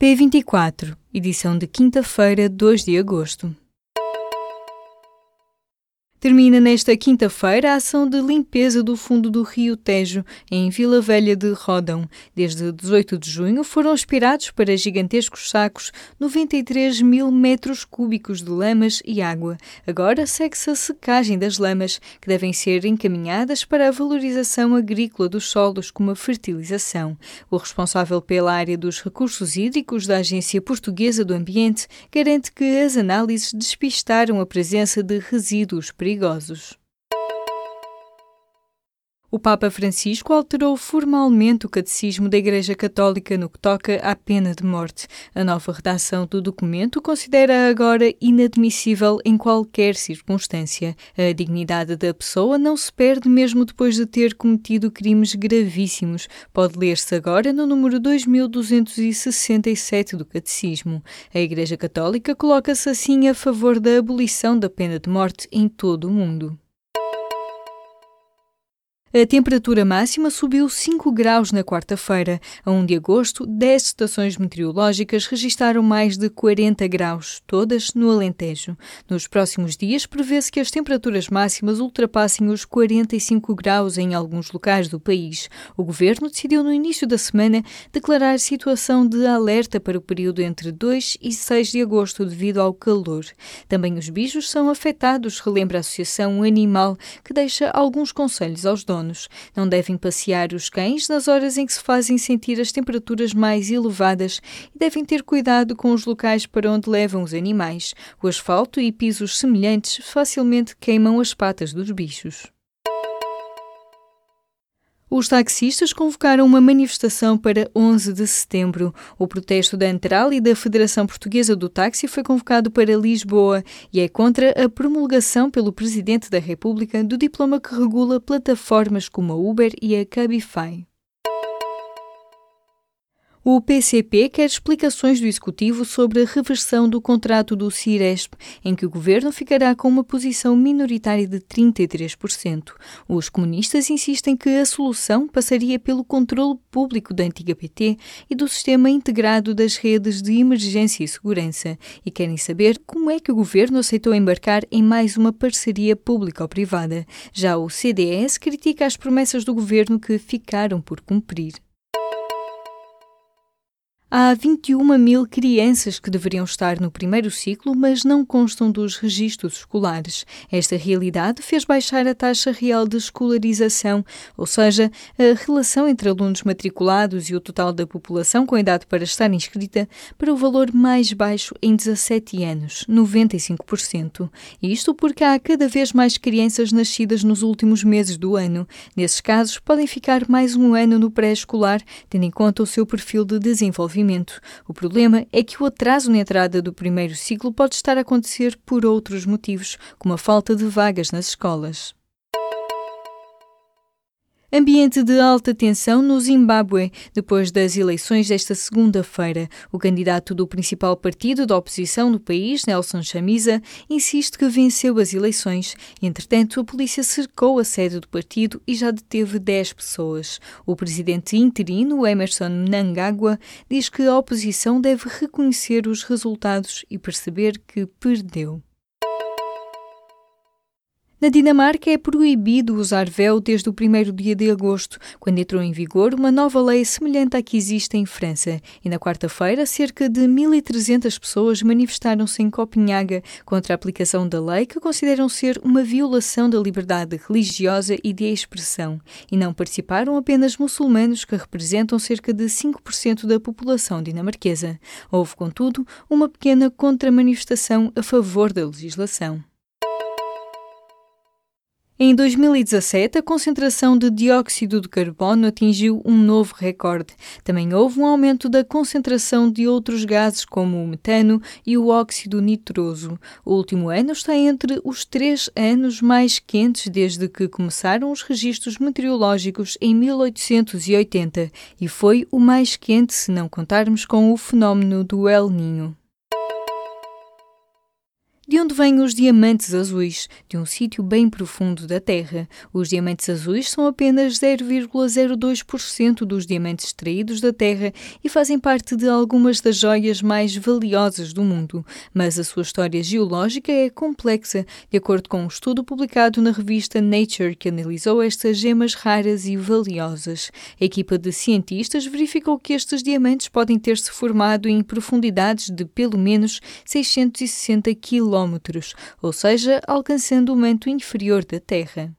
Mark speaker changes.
Speaker 1: P24, edição de quinta-feira, 2 de agosto. Termina nesta quinta-feira a ação de limpeza do fundo do Rio Tejo, em Vila Velha de Rodão. Desde 18 de junho foram aspirados para gigantescos sacos 93 mil metros cúbicos de lamas e água. Agora segue-se a secagem das lamas, que devem ser encaminhadas para a valorização agrícola dos solos como a fertilização. O responsável pela área dos recursos hídricos da Agência Portuguesa do Ambiente garante que as análises despistaram a presença de resíduos perigosos. O Papa Francisco alterou formalmente o catecismo da Igreja Católica no que toca à pena de morte. A nova redação do documento considera agora inadmissível em qualquer circunstância. A dignidade da pessoa não se perde mesmo depois de ter cometido crimes gravíssimos. Pode ler-se agora no número 2267 do catecismo. A Igreja Católica coloca-se assim a favor da abolição da pena de morte em todo o mundo. A temperatura máxima subiu 5 graus na quarta-feira. A 1 de agosto, 10 estações meteorológicas registaram mais de 40 graus, todas no Alentejo. Nos próximos dias, prevê-se que as temperaturas máximas ultrapassem os 45 graus em alguns locais do país. O governo decidiu no início da semana declarar situação de alerta para o período entre 2 e 6 de agosto devido ao calor. Também os bichos são afetados, relembra a Associação Animal, que deixa alguns conselhos aos donos donos. Não devem passear os cães nas horas em que se fazem sentir as temperaturas mais elevadas e devem ter cuidado com os locais para onde levam os animais. O asfalto e pisos semelhantes facilmente queimam as patas dos bichos. Os taxistas convocaram uma manifestação para 11 de setembro. O protesto da Antral e da Federação Portuguesa do Táxi foi convocado para Lisboa e é contra a promulgação pelo Presidente da República do diploma que regula plataformas como a Uber e a Cabify. O PCP quer explicações do Executivo sobre a reversão do contrato do Ciresp, em que o governo ficará com uma posição minoritária de 33%. Os comunistas insistem que a solução passaria pelo controle público da antiga PT e do sistema integrado das redes de emergência e segurança e querem saber como é que o governo aceitou embarcar em mais uma parceria público-privada. Já o CDS critica as promessas do governo que ficaram por cumprir. Há 21 mil crianças que deveriam estar no primeiro ciclo, mas não constam dos registros escolares. Esta realidade fez baixar a taxa real de escolarização, ou seja, a relação entre alunos matriculados e o total da população com idade para estar inscrita, para o valor mais baixo em 17 anos, 95%. Isto porque há cada vez mais crianças nascidas nos últimos meses do ano. Nesses casos, podem ficar mais um ano no pré-escolar, tendo em conta o seu perfil de desenvolvimento O problema é que o atraso na entrada do primeiro ciclo pode estar a acontecer por outros motivos, como a falta de vagas nas escolas. Ambiente de alta tensão no Zimbábue depois das eleições desta segunda-feira. O candidato do principal partido da oposição no país, Nelson Chamisa, insiste que venceu as eleições. Entretanto, a polícia cercou a sede do partido e já deteve 10 pessoas. O presidente interino, Emerson Mnangagwa, diz que a oposição deve reconhecer os resultados e perceber que perdeu. Na Dinamarca é proibido usar véu desde o primeiro dia de agosto, quando entrou em vigor uma nova lei semelhante à que existe em França. E na quarta-feira, cerca de 1.300 pessoas manifestaram-se em Copenhaga contra a aplicação da lei que consideram ser uma violação da liberdade religiosa e de expressão. E não participaram apenas muçulmanos, que representam cerca de 5% da população dinamarquesa. Houve, contudo, uma pequena contramanifestação a favor da legislação. Em 2017, a concentração de dióxido de carbono atingiu um novo recorde. Também houve um aumento da concentração de outros gases, como o metano e o óxido nitroso. O último ano está entre os três anos mais quentes desde que começaram os registros meteorológicos em 1880 e foi o mais quente se não contarmos com o fenómeno do El Ninho. De onde vêm os diamantes azuis? De um sítio bem profundo da Terra. Os diamantes azuis são apenas 0,02% dos diamantes extraídos da Terra e fazem parte de algumas das joias mais valiosas do mundo. Mas a sua história geológica é complexa, de acordo com um estudo publicado na revista Nature que analisou estas gemas raras e valiosas. A equipa de cientistas verificou que estes diamantes podem ter se formado em profundidades de pelo menos 660 ou seja, alcançando o manto inferior da Terra.